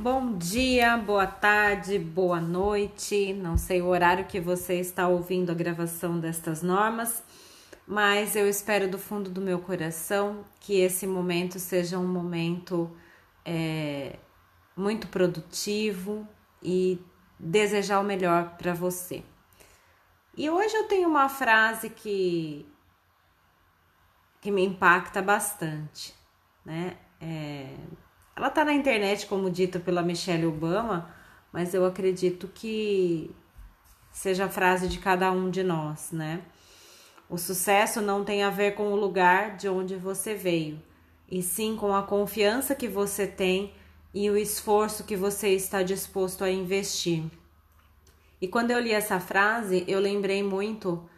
Bom dia, boa tarde, boa noite. Não sei o horário que você está ouvindo a gravação destas normas, mas eu espero do fundo do meu coração que esse momento seja um momento é, muito produtivo e desejar o melhor para você. E hoje eu tenho uma frase que, que me impacta bastante, né? É, ela tá na internet, como dito pela Michelle Obama, mas eu acredito que seja a frase de cada um de nós, né? O sucesso não tem a ver com o lugar de onde você veio, e sim com a confiança que você tem e o esforço que você está disposto a investir. E quando eu li essa frase, eu lembrei muito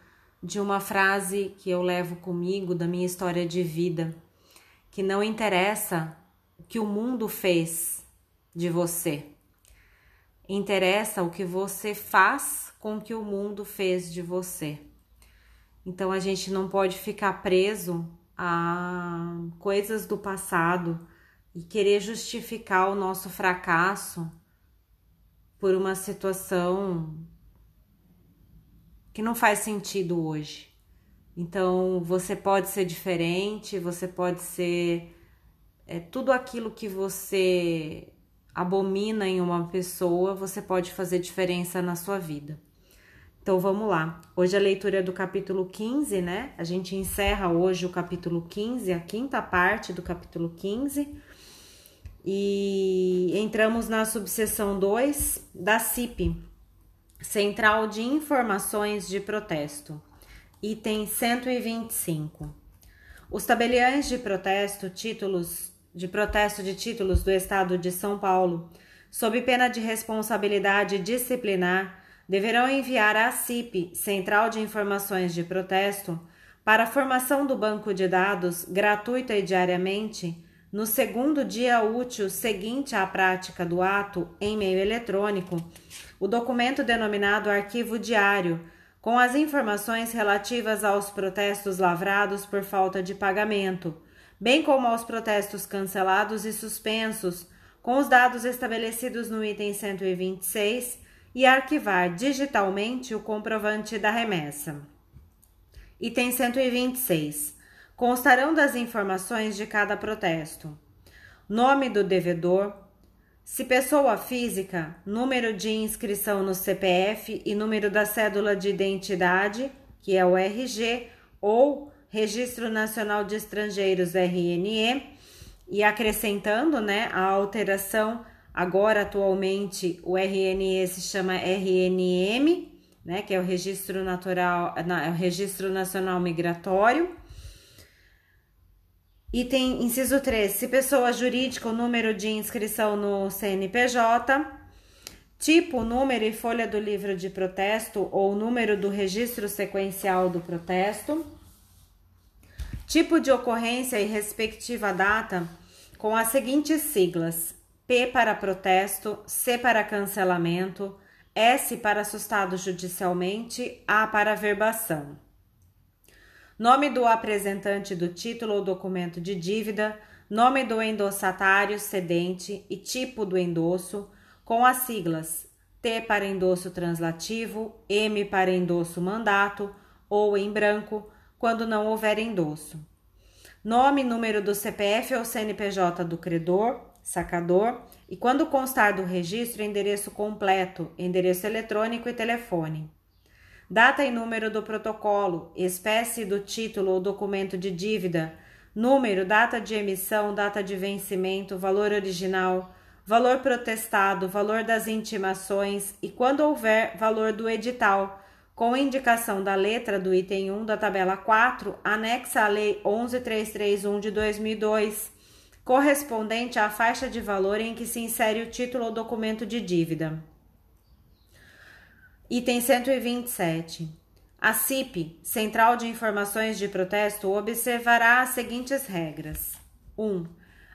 de uma frase que eu levo comigo da minha história de vida, que não interessa que o mundo fez de você. Interessa o que você faz com o que o mundo fez de você. Então a gente não pode ficar preso a coisas do passado e querer justificar o nosso fracasso por uma situação que não faz sentido hoje. Então você pode ser diferente, você pode ser é, tudo aquilo que você abomina em uma pessoa, você pode fazer diferença na sua vida. Então vamos lá. Hoje a leitura é do capítulo 15, né? A gente encerra hoje o capítulo 15, a quinta parte do capítulo 15. E entramos na subseção 2 da CIP, Central de Informações de Protesto, item 125. Os tabeliães de protesto, títulos de protesto de títulos do Estado de São Paulo, sob pena de responsabilidade disciplinar, deverão enviar à CIP, Central de Informações de Protesto, para a formação do banco de dados, gratuita e diariamente, no segundo dia útil seguinte à prática do ato em meio eletrônico, o documento denominado Arquivo Diário, com as informações relativas aos protestos lavrados por falta de pagamento bem como aos protestos cancelados e suspensos, com os dados estabelecidos no item 126 e arquivar digitalmente o comprovante da remessa. Item 126. Constarão das informações de cada protesto: nome do devedor, se pessoa física, número de inscrição no CPF e número da cédula de identidade, que é o RG, ou Registro Nacional de Estrangeiros RNE e acrescentando, né, a alteração agora atualmente o RNE se chama RNM, né, que é o Registro Natural, é o Registro Nacional Migratório. Item inciso 3, se pessoa jurídica, o número de inscrição no CNPJ, tipo, número e folha do livro de protesto ou número do registro sequencial do protesto Tipo de ocorrência e respectiva data com as seguintes siglas: P para protesto, C para cancelamento, S para assustado judicialmente, A para verbação. Nome do apresentante do título ou documento de dívida, nome do endossatário cedente e tipo do endosso, com as siglas T para endosso translativo, M para endosso mandato ou em branco, quando não houver endosso. Nome e número do CPF ou CNPJ do credor, sacador, e quando constar do registro, endereço completo, endereço eletrônico e telefone. Data e número do protocolo, espécie do título ou documento de dívida, número, data de emissão, data de vencimento, valor original, valor protestado, valor das intimações e, quando houver, valor do edital com indicação da letra do item 1 da tabela 4, anexa à Lei 11331 de 2002, correspondente à faixa de valor em que se insere o título ou documento de dívida. Item 127. A CIP, Central de Informações de Protesto, observará as seguintes regras: 1.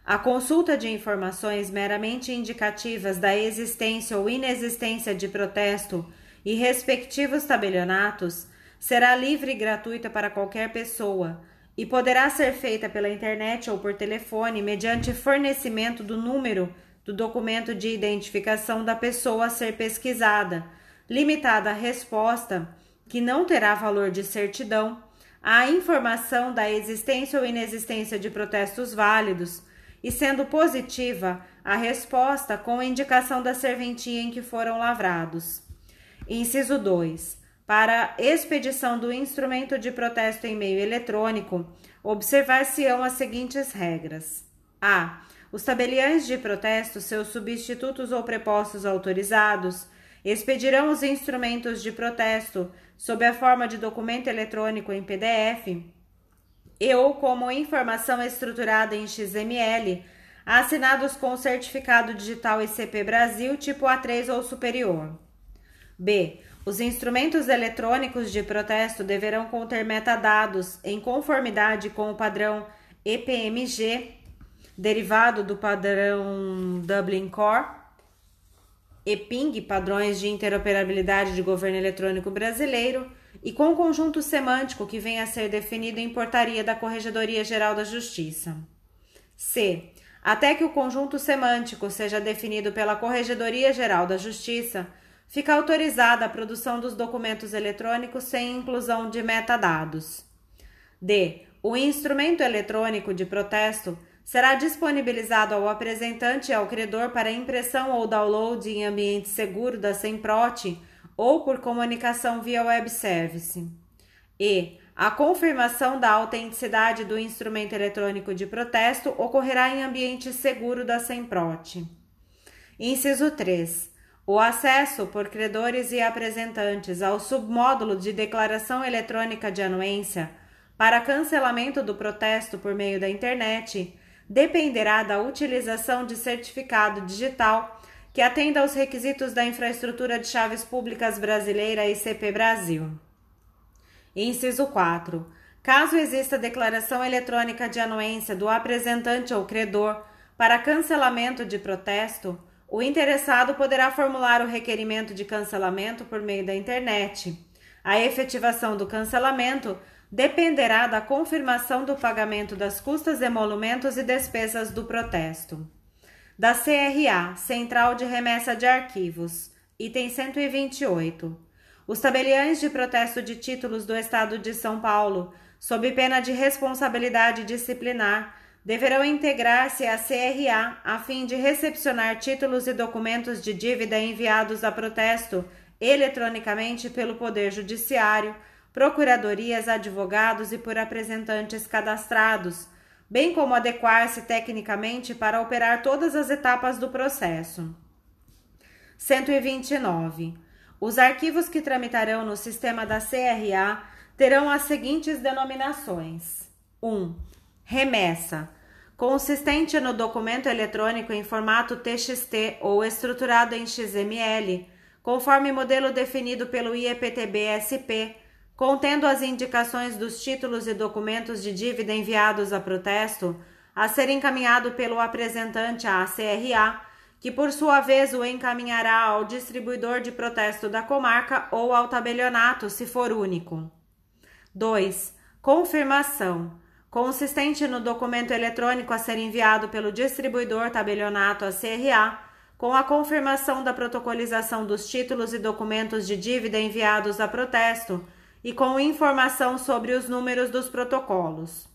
A consulta de informações meramente indicativas da existência ou inexistência de protesto e respectivos tabelionatos será livre e gratuita para qualquer pessoa e poderá ser feita pela internet ou por telefone mediante fornecimento do número do documento de identificação da pessoa a ser pesquisada, limitada a resposta, que não terá valor de certidão, à informação da existência ou inexistência de protestos válidos, e sendo positiva a resposta com indicação da serventia em que foram lavrados. Inciso 2. Para expedição do instrumento de protesto em meio eletrônico, observar-se-ão as seguintes regras: a. Os tabeliães de protesto, seus substitutos ou prepostos autorizados, expedirão os instrumentos de protesto sob a forma de documento eletrônico em PDF e ou como informação estruturada em XML, assinados com certificado digital ICP Brasil tipo A3 ou superior. B. Os instrumentos eletrônicos de protesto deverão conter metadados em conformidade com o padrão EPMG derivado do padrão Dublin Core, EPING, padrões de interoperabilidade de governo eletrônico brasileiro, e com conjunto semântico que venha a ser definido em portaria da Corregedoria Geral da Justiça. C. Até que o conjunto semântico seja definido pela Corregedoria Geral da Justiça, fica autorizada a produção dos documentos eletrônicos sem inclusão de metadados. D. O instrumento eletrônico de protesto será disponibilizado ao apresentante e ao credor para impressão ou download em ambiente seguro da SEMPROT ou por comunicação via web service. E a confirmação da autenticidade do instrumento eletrônico de protesto ocorrerá em ambiente seguro da SEMPROT. Inciso 3. O acesso por credores e apresentantes ao submódulo de declaração eletrônica de anuência para cancelamento do protesto por meio da internet dependerá da utilização de certificado digital que atenda aos requisitos da infraestrutura de chaves públicas brasileira ICP Brasil. Inciso 4. Caso exista declaração eletrônica de anuência do apresentante ou credor para cancelamento de protesto, o interessado poderá formular o requerimento de cancelamento por meio da internet. A efetivação do cancelamento dependerá da confirmação do pagamento das custas, emolumentos e despesas do protesto. Da CRA, Central de Remessa de Arquivos, item 128. Os tabeliães de protesto de títulos do Estado de São Paulo, sob pena de responsabilidade disciplinar, deverão integrar-se à CRA a fim de recepcionar títulos e documentos de dívida enviados a protesto eletronicamente pelo Poder Judiciário procuradorias, advogados e por representantes cadastrados, bem como adequar-se tecnicamente para operar todas as etapas do processo. 129. Os arquivos que tramitarão no sistema da CRA terão as seguintes denominações: 1. Remessa consistente no documento eletrônico em formato TXT ou estruturado em XML, conforme modelo definido pelo IEPTB-SP contendo as indicações dos títulos e documentos de dívida enviados a protesto, a ser encaminhado pelo apresentante à CRA, que por sua vez o encaminhará ao distribuidor de protesto da comarca ou ao tabelionato, se for único. 2. Confirmação. Consistente no documento eletrônico a ser enviado pelo distribuidor tabelionato à CRA, com a confirmação da protocolização dos títulos e documentos de dívida enviados a protesto, e com informação sobre os números dos protocolos.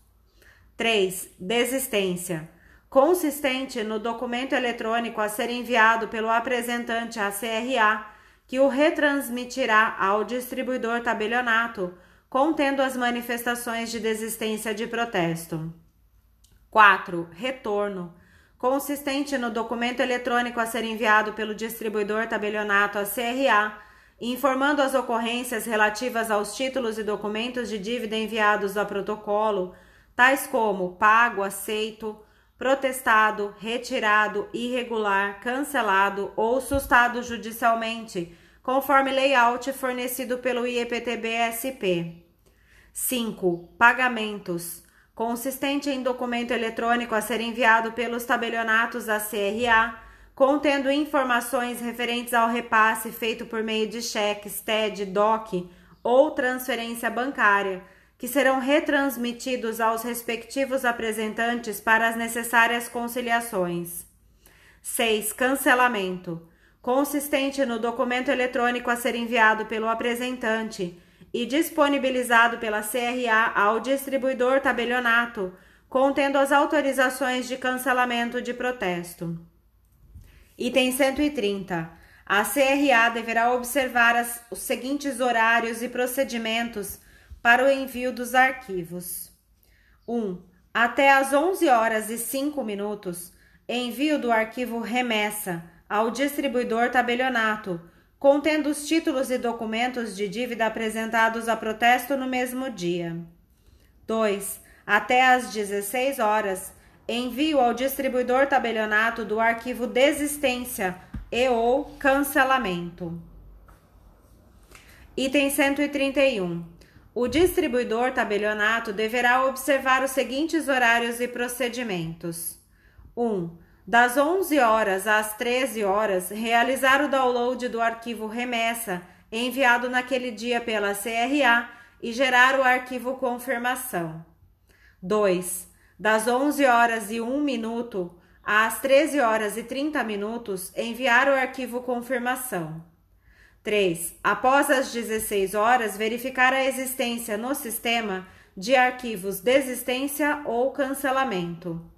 3. Desistência. Consistente no documento eletrônico a ser enviado pelo apresentante à CRA, que o retransmitirá ao distribuidor tabelionato, contendo as manifestações de desistência de protesto. 4. Retorno. Consistente no documento eletrônico a ser enviado pelo distribuidor tabelionato à CRA, informando as ocorrências relativas aos títulos e documentos de dívida enviados a protocolo, tais como pago, aceito, protestado, retirado, irregular, cancelado ou sustado judicialmente, conforme layout fornecido pelo IEPTB-SP. 5. Pagamentos. Consistente em documento eletrônico a ser enviado pelos tabelionatos à CRA, contendo informações referentes ao repasse feito por meio de cheques, TED, DOC ou transferência bancária, que serão retransmitidos aos respectivos apresentantes para as necessárias conciliações. 6. Cancelamento. Consistente no documento eletrônico a ser enviado pelo apresentante e disponibilizado pela CRA ao distribuidor tabelionato, contendo as autorizações de cancelamento de protesto. Item 130. A CRA deverá observar as, os seguintes horários e procedimentos para o envio dos arquivos. 1. Até às 11 horas e 5 minutos, envio do arquivo remessa ao distribuidor tabelionato, contendo os títulos e documentos de dívida apresentados a protesto no mesmo dia. 2. Até às 16 horas, envio ao distribuidor tabelionato do arquivo desistência e ou cancelamento. Item 131. O distribuidor tabelionato deverá observar os seguintes horários e procedimentos. 1. Das 11 horas às 13 horas, realizar o download do arquivo remessa enviado naquele dia pela CRA e gerar o arquivo confirmação. 2. Das 11 horas e 1 minuto às 13 horas e 30 minutos, enviar o arquivo confirmação. 3. Após as 16 horas, verificar a existência no sistema de arquivos desistência ou cancelamento.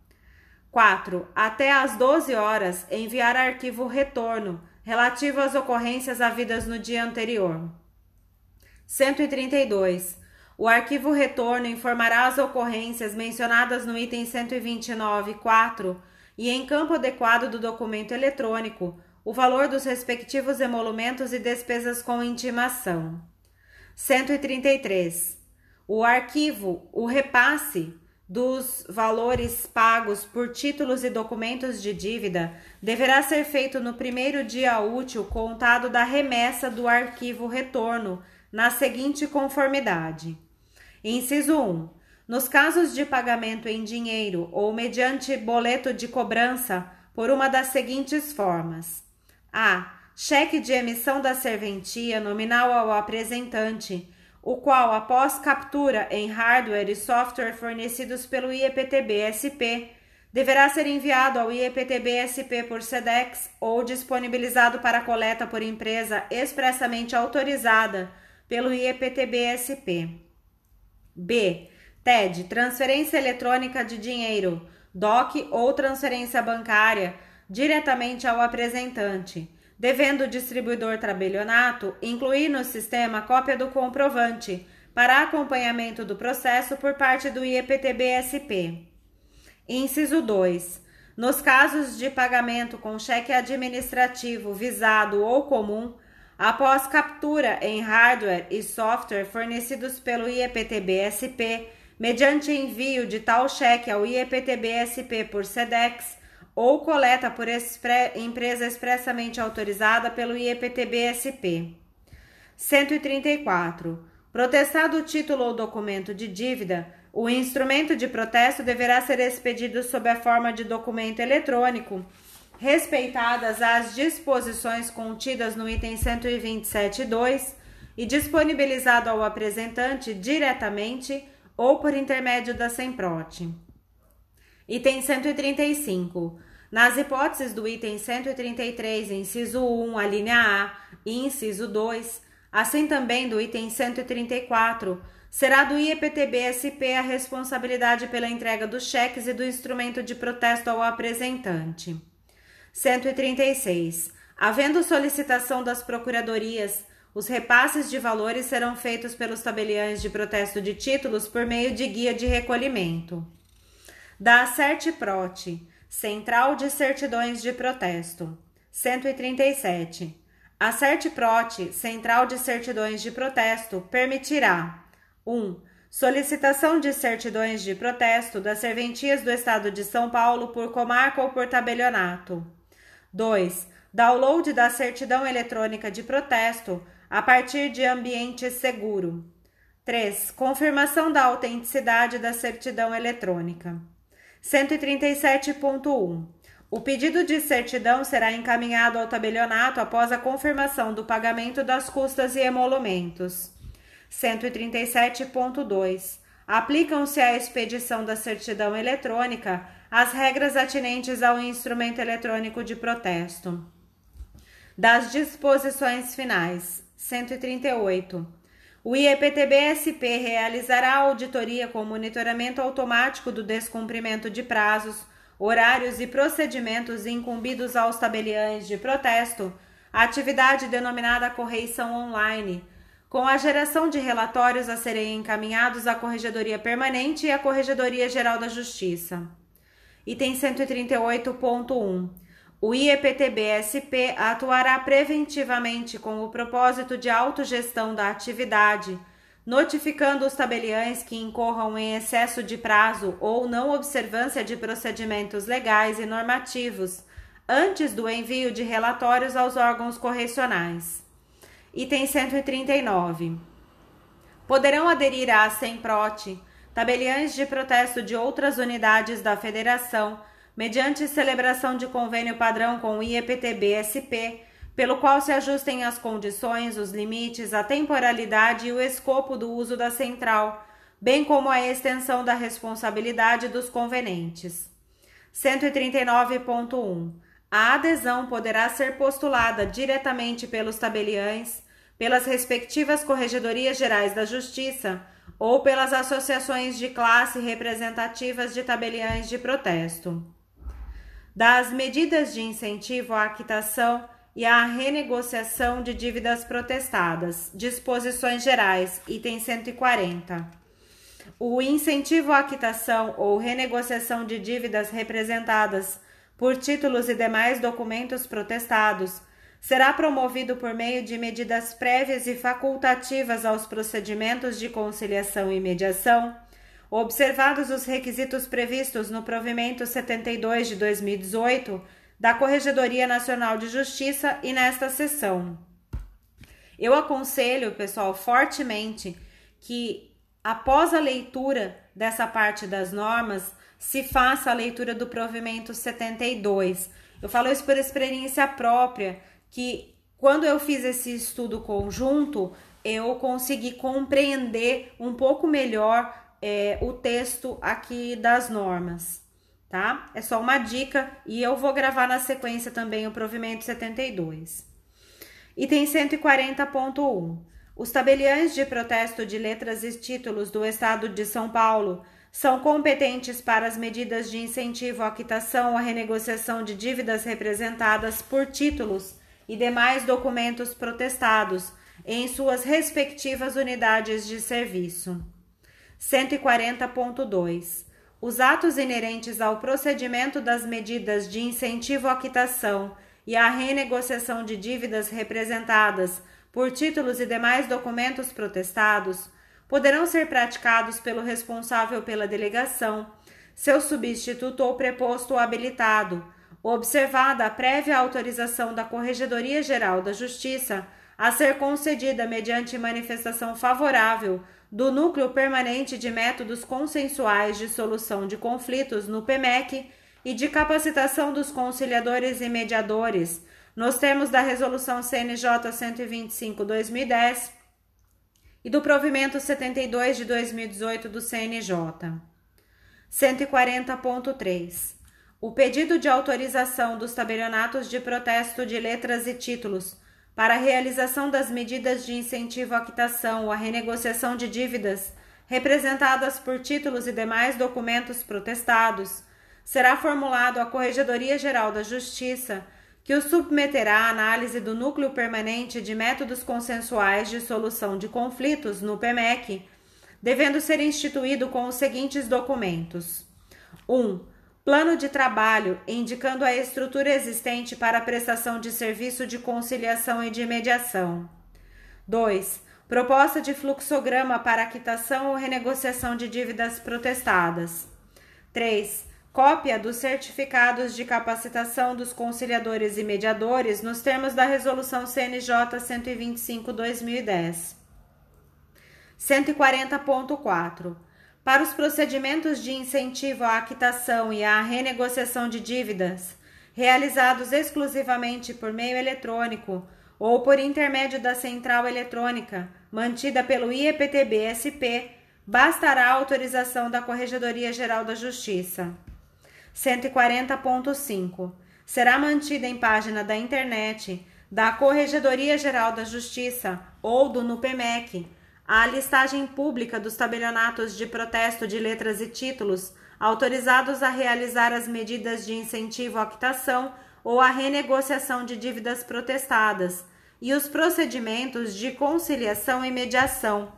4. Até às 12 horas, enviar arquivo retorno relativo às ocorrências havidas no dia anterior. 132. O arquivo retorno informará as ocorrências mencionadas no item 129.4 e, em campo adequado do documento eletrônico, o valor dos respectivos emolumentos e despesas com intimação. 133. O arquivo, o repasse, dos valores pagos por títulos e documentos de dívida deverá ser feito no primeiro dia útil contado da remessa do arquivo retorno, na seguinte conformidade. Inciso 1. Nos casos de pagamento em dinheiro ou mediante boleto de cobrança, por uma das seguintes formas: a. Cheque de emissão da serventia nominal ao apresentante o qual, após captura em hardware e software fornecidos pelo IEPTB-SP, deverá ser enviado ao IEPTB-SP por SEDEX ou disponibilizado para coleta por empresa expressamente autorizada pelo IEPTB-SP. B. TED, transferência eletrônica de dinheiro, DOC ou transferência bancária, diretamente ao apresentante devendo o distribuidor tabelionato incluir no sistema cópia do comprovante para acompanhamento do processo por parte do IEPTB-SP. Inciso 2. Nos casos de pagamento com cheque administrativo, visado ou comum, após captura em hardware e software fornecidos pelo IEPTB-SP, mediante envio de tal cheque ao IEPTB-SP por SEDEX, ou coleta por expre empresa expressamente autorizada pelo IEPTB-SP. 134. Protestado o título ou documento de dívida, o instrumento de protesto deverá ser expedido sob a forma de documento eletrônico, respeitadas as disposições contidas no item 127.2 e disponibilizado ao apresentante diretamente ou por intermédio da SEMPROT. Item 135. Nas hipóteses do item 133, inciso 1, a linha A, e inciso 2, assim também do item 134, será do IEPTB-SP a responsabilidade pela entrega dos cheques e do instrumento de protesto ao apresentante. 136. Havendo solicitação das procuradorias, os repasses de valores serão feitos pelos tabeliães de protesto de títulos por meio de guia de recolhimento. Da Certprot, Central de Certidões de Protesto. 137. A Certprot, Central de Certidões de Protesto, permitirá 1. Um, solicitação de certidões de protesto das serventias do Estado de São Paulo por comarca ou por tabelionato. 2. Download da certidão eletrônica de protesto a partir de ambiente seguro. 3. Confirmação da autenticidade da certidão eletrônica. 137.1. O pedido de certidão será encaminhado ao tabelionato após a confirmação do pagamento das custas e emolumentos. 137.2. Aplicam-se à expedição da certidão eletrônica as regras atinentes ao instrumento eletrônico de protesto. Das disposições finais. 138. O IEPTB-SP realizará auditoria com monitoramento automático do descumprimento de prazos, horários e procedimentos incumbidos aos tabeliães de protesto, atividade denominada correição online, com a geração de relatórios a serem encaminhados à Corregedoria Permanente e à Corregedoria Geral da Justiça. Item 138.1. O IEPTB-SP atuará preventivamente com o propósito de autogestão da atividade, notificando os tabeliães que incorram em excesso de prazo ou não observância de procedimentos legais e normativos antes do envio de relatórios aos órgãos correcionais. Item 139. Poderão aderir à SEMPROT tabeliães de protesto de outras unidades da Federação, mediante celebração de convênio padrão com o IEPTB-SP, pelo qual se ajustem as condições, os limites, a temporalidade e o escopo do uso da central, bem como a extensão da responsabilidade dos convenentes. 139.1 a adesão poderá ser postulada diretamente pelos tabeliães, pelas respectivas corregedorias gerais da Justiça ou pelas associações de classe representativas de tabeliães de protesto. Das medidas de incentivo à quitação e à renegociação de dívidas protestadas, disposições gerais, item 140. O incentivo à quitação ou renegociação de dívidas representadas por títulos e demais documentos protestados, será promovido por meio de medidas prévias e facultativas aos procedimentos de conciliação e mediação, observados os requisitos previstos no provimento 72 de 2018 da Corregedoria Nacional de Justiça e nesta sessão. Eu aconselho, pessoal, fortemente que após a leitura dessa parte das normas, se faça a leitura do provimento 72. Eu falo isso por experiência própria, que quando eu fiz esse estudo conjunto, eu consegui compreender um pouco melhor é, o texto aqui das normas, tá? É só uma dica e eu vou gravar na sequência também o provimento 72. Item 140.1. Os tabeliães de protesto de letras e títulos do Estado de São Paulo são competentes para as medidas de incentivo à quitação ou renegociação de dívidas representadas por títulos e demais documentos protestados em suas respectivas unidades de serviço. 140.2. Os atos inerentes ao procedimento das medidas de incentivo à quitação e à renegociação de dívidas representadas por títulos e demais documentos protestados poderão ser praticados pelo responsável pela delegação, seu substituto ou preposto habilitado, observada a prévia autorização da Corregedoria Geral da Justiça a ser concedida mediante manifestação favorável do Núcleo Permanente de Métodos Consensuais de Solução de Conflitos no PEMEC e de capacitação dos conciliadores e mediadores, nos termos da Resolução CNJ 125-2010 e do provimento 72 de 2018 do CNJ. 140.3. O pedido de autorização dos tabelionatos de protesto de letras e títulos para a realização das medidas de incentivo à quitação ou à renegociação de dívidas representadas por títulos e demais documentos protestados será formulado à Corregedoria Geral da Justiça que o submeterá à análise do Núcleo Permanente de Métodos Consensuais de Solução de Conflitos, no PMEC, devendo ser instituído com os seguintes documentos: 1. Um, plano de trabalho indicando a estrutura existente para a prestação de serviço de conciliação e de mediação. 2. Proposta de fluxograma para quitação ou renegociação de dívidas protestadas. 3 cópia dos certificados de capacitação dos conciliadores e mediadores nos termos da Resolução CNJ 125/2010. 140.4. Para os procedimentos de incentivo à quitação e à renegociação de dívidas, realizados exclusivamente por meio eletrônico ou por intermédio da central eletrônica mantida pelo IEPTB-SP, bastará a autorização da Corregedoria Geral da Justiça. 140.5. Será mantida em página da internet da Corregedoria Geral da Justiça ou do NUPEMEC a listagem pública dos tabelionatos de protesto de letras e títulos autorizados a realizar as medidas de incentivo à quitação ou à renegociação de dívidas protestadas e os procedimentos de conciliação e mediação,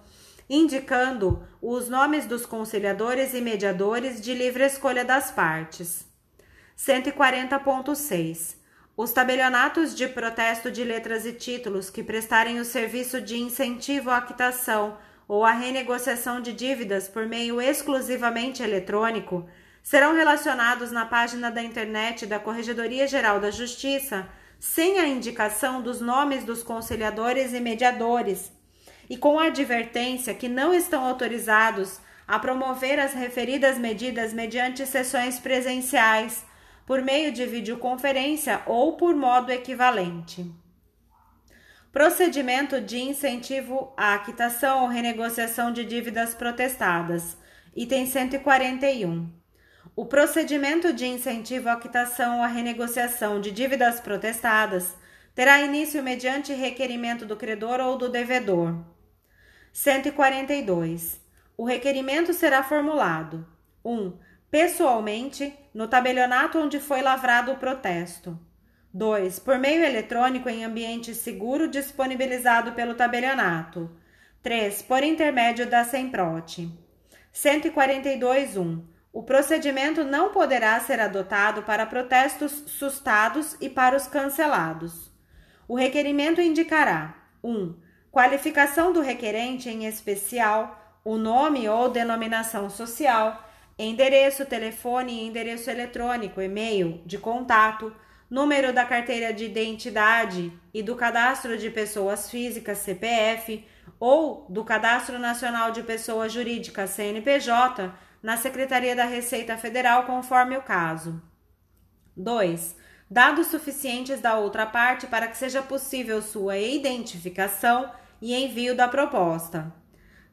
indicando os nomes dos conciliadores e mediadores de livre escolha das partes. 140.6 os tabelionatos de protesto de letras e títulos que prestarem o serviço de incentivo à quitação ou à renegociação de dívidas por meio exclusivamente eletrônico serão relacionados na página da internet da Corregedoria Geral da Justiça sem a indicação dos nomes dos conciliadores e mediadores e com a advertência que não estão autorizados a promover as referidas medidas mediante sessões presenciais por meio de videoconferência ou por modo equivalente. Procedimento de incentivo à quitação ou renegociação de dívidas protestadas. Item 141. O procedimento de incentivo à quitação ou à renegociação de dívidas protestadas terá início mediante requerimento do credor ou do devedor. 142. O requerimento será formulado: 1. Um, pessoalmente no tabelionato onde foi lavrado o protesto. 2. Por meio eletrônico em ambiente seguro disponibilizado pelo tabelionato. 3. Por intermédio da SEMPROT. 142.1. O procedimento não poderá ser adotado para protestos sustados e para os cancelados. O requerimento indicará 1. Qualificação do requerente, em especial, o nome ou denominação social, endereço, telefone endereço eletrônico, e-mail de contato, número da carteira de identidade e do cadastro de pessoas físicas CPF ou do Cadastro Nacional de Pessoas Jurídicas CNPJ na Secretaria da Receita Federal, conforme o caso. 2. Dados suficientes da outra parte para que seja possível sua identificação e envio da proposta.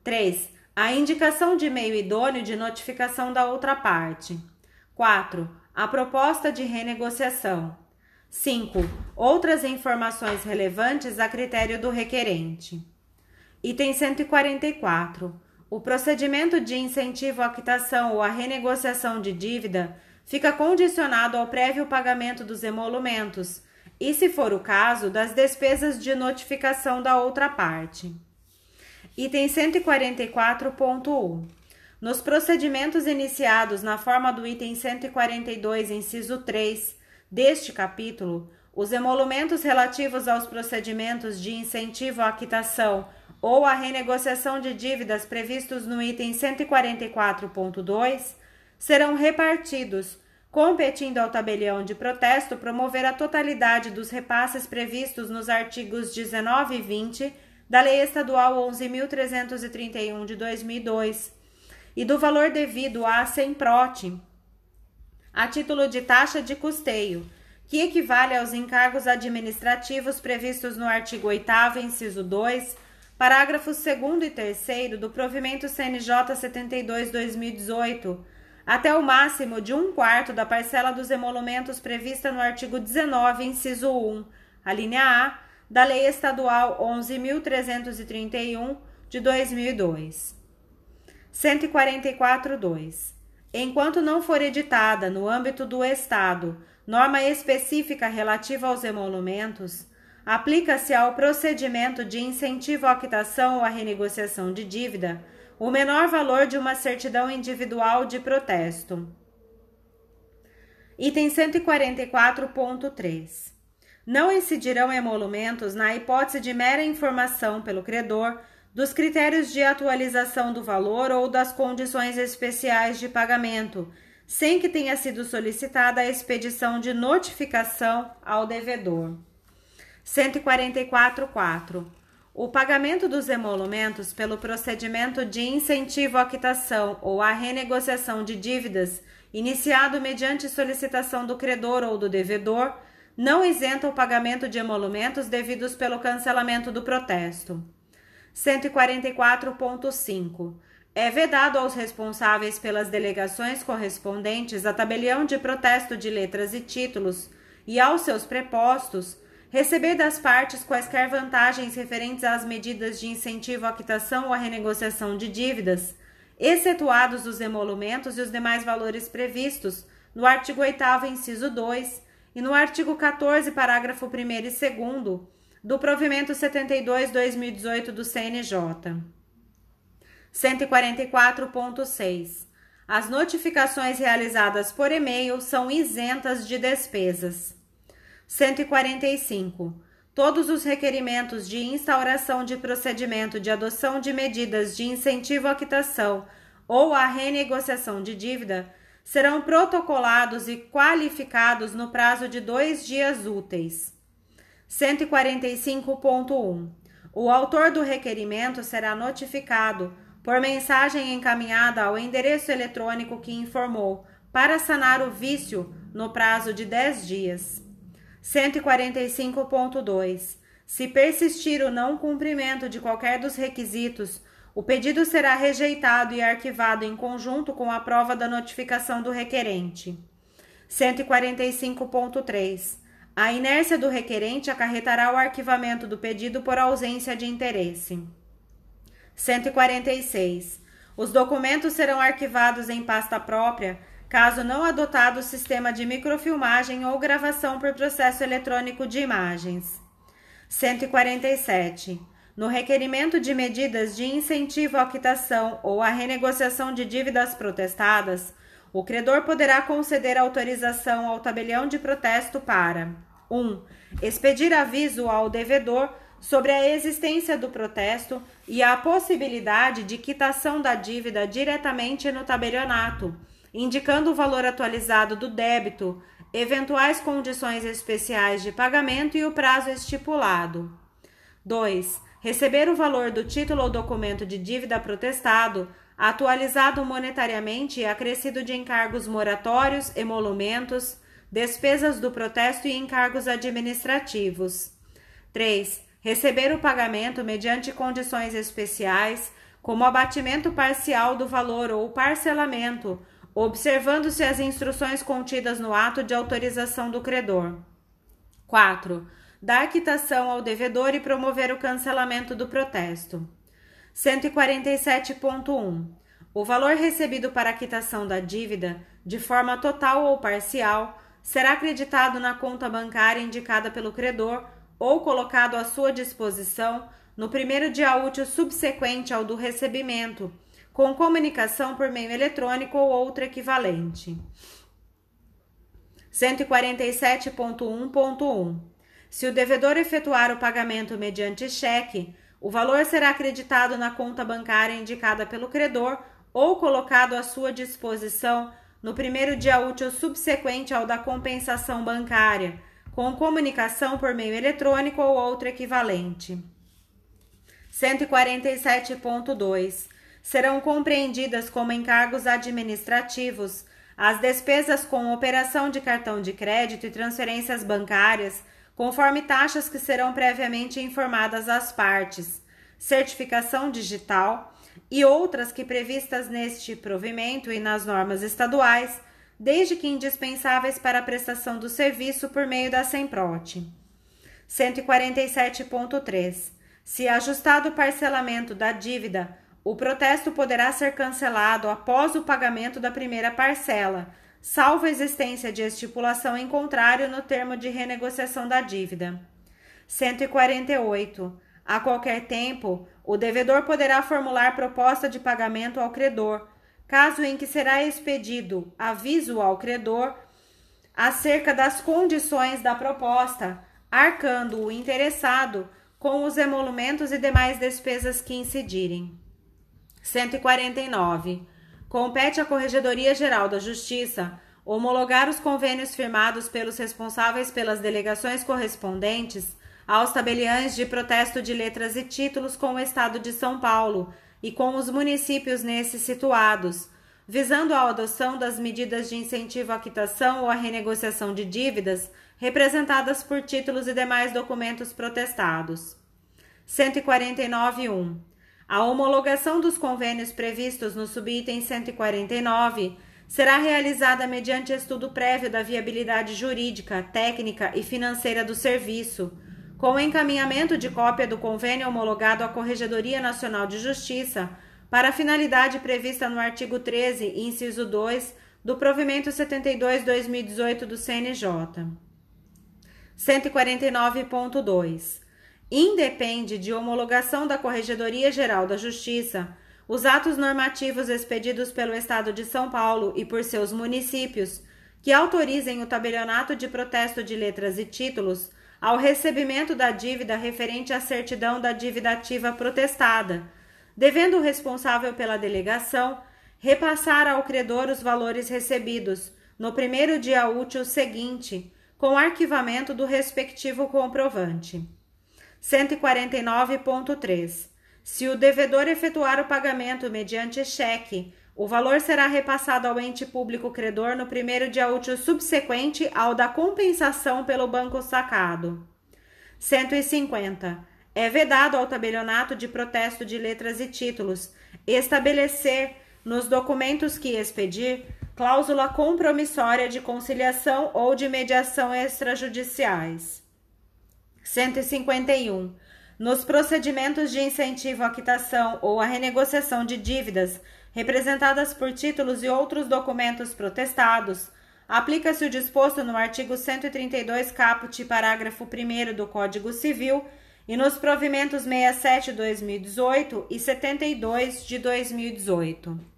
3 a indicação de meio idôneo de notificação da outra parte. 4. A proposta de renegociação. 5. Outras informações relevantes a critério do requerente. Item 144. O procedimento de incentivo à quitação ou à renegociação de dívida fica condicionado ao prévio pagamento dos emolumentos e, se for o caso, das despesas de notificação da outra parte. Item 144.1. Nos procedimentos iniciados na forma do item 142, inciso 3 deste capítulo, os emolumentos relativos aos procedimentos de incentivo à quitação ou à renegociação de dívidas previstos no item 144.2 serão repartidos, competindo ao tabelião de protesto promover a totalidade dos repasses previstos nos artigos 19 e 20 da Lei Estadual 11.331 de 2002 e do valor devido à SEMPROT, a título de taxa de custeio, que equivale aos encargos administrativos previstos no artigo 8 inciso 2, parágrafos 2 e 3 do provimento CNJ 72-2018, até o máximo de um quarto da parcela dos emolumentos prevista no artigo 19, inciso 1, a linha A, da Lei Estadual 11.331 de 2002. 144.2. Enquanto não for editada no âmbito do Estado norma específica relativa aos emolumentos, aplica-se ao procedimento de incentivo à quitação ou à renegociação de dívida o menor valor de uma certidão individual de protesto. Item 144.3 não incidirão emolumentos na hipótese de mera informação pelo credor dos critérios de atualização do valor ou das condições especiais de pagamento, sem que tenha sido solicitada a expedição de notificação ao devedor. 144.4. O pagamento dos emolumentos pelo procedimento de incentivo à quitação ou à renegociação de dívidas, iniciado mediante solicitação do credor ou do devedor, não isenta o pagamento de emolumentos devidos pelo cancelamento do protesto. 144.5. é vedado aos responsáveis pelas delegações correspondentes a tabelião de protesto de letras e títulos e aos seus prepostos receber das partes quaisquer vantagens referentes às medidas de incentivo à quitação ou à renegociação de dívidas, excetuados os emolumentos e os demais valores previstos no artigo 8 inciso 2 e no artigo 14, parágrafo 1 e 2 do provimento 72/2018 do CNJ. 144.6. As notificações realizadas por e-mail são isentas de despesas. 145. Todos os requerimentos de instauração de procedimento de adoção de medidas de incentivo à quitação ou à renegociação de dívida serão protocolados e qualificados no prazo de dois dias úteis. 145.1. O autor do requerimento será notificado por mensagem encaminhada ao endereço eletrônico que informou para sanar o vício no prazo de 10 dias. 145.2. Se persistir o não cumprimento de qualquer dos requisitos, o pedido será rejeitado e arquivado em conjunto com a prova da notificação do requerente. 145.3. A inércia do requerente acarretará o arquivamento do pedido por ausência de interesse. 146. Os documentos serão arquivados em pasta própria caso não adotado o sistema de microfilmagem ou gravação por processo eletrônico de imagens. 147. No requerimento de medidas de incentivo à quitação ou à renegociação de dívidas protestadas, o credor poderá conceder autorização ao tabelião de protesto para 1. Um, expedir aviso ao devedor sobre a existência do protesto e a possibilidade de quitação da dívida diretamente no tabelionato indicando o valor atualizado do débito, eventuais condições especiais de pagamento e o prazo estipulado. 2. Receber o valor do título ou documento de dívida protestado, atualizado monetariamente e acrescido de encargos moratórios, emolumentos, despesas do protesto e encargos administrativos. 3. Receber o pagamento mediante condições especiais, como abatimento parcial do valor ou parcelamento, observando-se as instruções contidas no ato de autorização do credor. 4. Dar quitação ao devedor e promover o cancelamento do protesto. 147.1. O valor recebido para a quitação da dívida, de forma total ou parcial, será acreditado na conta bancária indicada pelo credor ou colocado à sua disposição no primeiro dia útil subsequente ao do recebimento com comunicação por meio eletrônico ou outro equivalente. 147.1.1 Se o devedor efetuar o pagamento mediante cheque, o valor será acreditado na conta bancária indicada pelo credor ou colocado à sua disposição no primeiro dia útil subsequente ao da compensação bancária, com comunicação por meio eletrônico ou outro equivalente. 147.2 serão compreendidas como encargos administrativos as despesas com operação de cartão de crédito e transferências bancárias, conforme taxas que serão previamente informadas às partes, certificação digital e outras que previstas neste provimento e nas normas estaduais, desde que indispensáveis para a prestação do serviço por meio da SEMPROT. 147.3. Se ajustado o parcelamento da dívida o protesto poderá ser cancelado após o pagamento da primeira parcela, salvo a existência de estipulação em contrário no termo de renegociação da dívida. 148. A qualquer tempo, o devedor poderá formular proposta de pagamento ao credor, caso em que será expedido aviso ao credor acerca das condições da proposta, arcando o interessado com os emolumentos e demais despesas que incidirem. 149. Compete à Corregedoria Geral da Justiça homologar os convênios firmados pelos responsáveis pelas delegações correspondentes aos tabeliães de protesto de letras e títulos com o Estado de São Paulo e com os municípios nesses situados, visando a adoção das medidas de incentivo à quitação ou à renegociação de dívidas representadas por títulos e demais documentos protestados. 149.1. A homologação dos convênios previstos no subitem 149 será realizada mediante estudo prévio da viabilidade jurídica, técnica e financeira do serviço, com o encaminhamento de cópia do convênio homologado à Corregedoria Nacional de Justiça para a finalidade prevista no artigo 13, inciso 2 do provimento 72/2018 do CNJ. 149.2. Independe de homologação da Corregedoria Geral da Justiça os atos normativos expedidos pelo Estado de São Paulo e por seus municípios que autorizem o tabelionato de protesto de letras e títulos ao recebimento da dívida referente à certidão da dívida ativa protestada, devendo o responsável pela delegação repassar ao credor os valores recebidos no primeiro dia útil seguinte, com arquivamento do respectivo comprovante. 149.3 se o devedor efetuar o pagamento mediante cheque, o valor será repassado ao ente público credor no primeiro dia útil subsequente ao da compensação pelo banco sacado. 150. É vedado ao tabelionato de protesto de letras e títulos estabelecer nos documentos que expedir cláusula compromissória de conciliação ou de mediação extrajudiciais. 151 nos procedimentos de incentivo à quitação ou à renegociação de dívidas representadas por títulos e outros documentos protestados, aplica-se o disposto no artigo 132 caput, parágrafo 1 do Código Civil e nos provimentos 67 de 2018 e 72 de 2018.